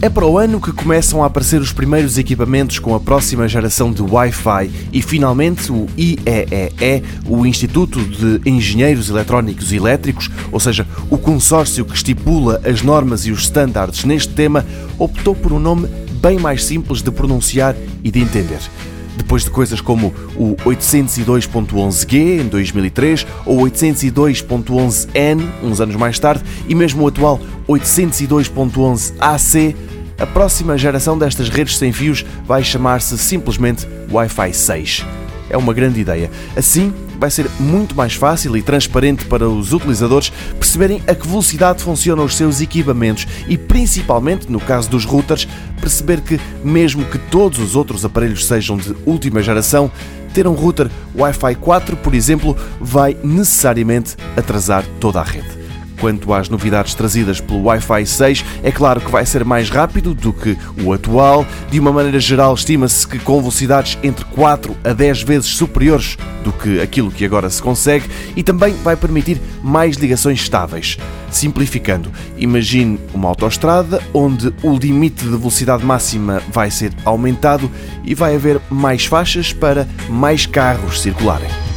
É para o ano que começam a aparecer os primeiros equipamentos com a próxima geração de Wi-Fi e finalmente o IEEE, o Instituto de Engenheiros Eletrónicos e Elétricos, ou seja, o consórcio que estipula as normas e os estándares neste tema, optou por um nome bem mais simples de pronunciar e de entender depois de coisas como o 802.11g em 2003 ou 802.11n uns anos mais tarde e mesmo o atual 802.11ac, a próxima geração destas redes sem fios vai chamar-se simplesmente Wi-Fi 6. É uma grande ideia. Assim, vai ser muito mais fácil e transparente para os utilizadores perceberem a que velocidade funcionam os seus equipamentos e, principalmente no caso dos routers, perceber que, mesmo que todos os outros aparelhos sejam de última geração, ter um router Wi-Fi 4, por exemplo, vai necessariamente atrasar toda a rede. Quanto às novidades trazidas pelo Wi-Fi 6, é claro que vai ser mais rápido do que o atual. De uma maneira geral, estima-se que com velocidades entre 4 a 10 vezes superiores do que aquilo que agora se consegue e também vai permitir mais ligações estáveis. Simplificando, imagine uma autoestrada onde o limite de velocidade máxima vai ser aumentado e vai haver mais faixas para mais carros circularem.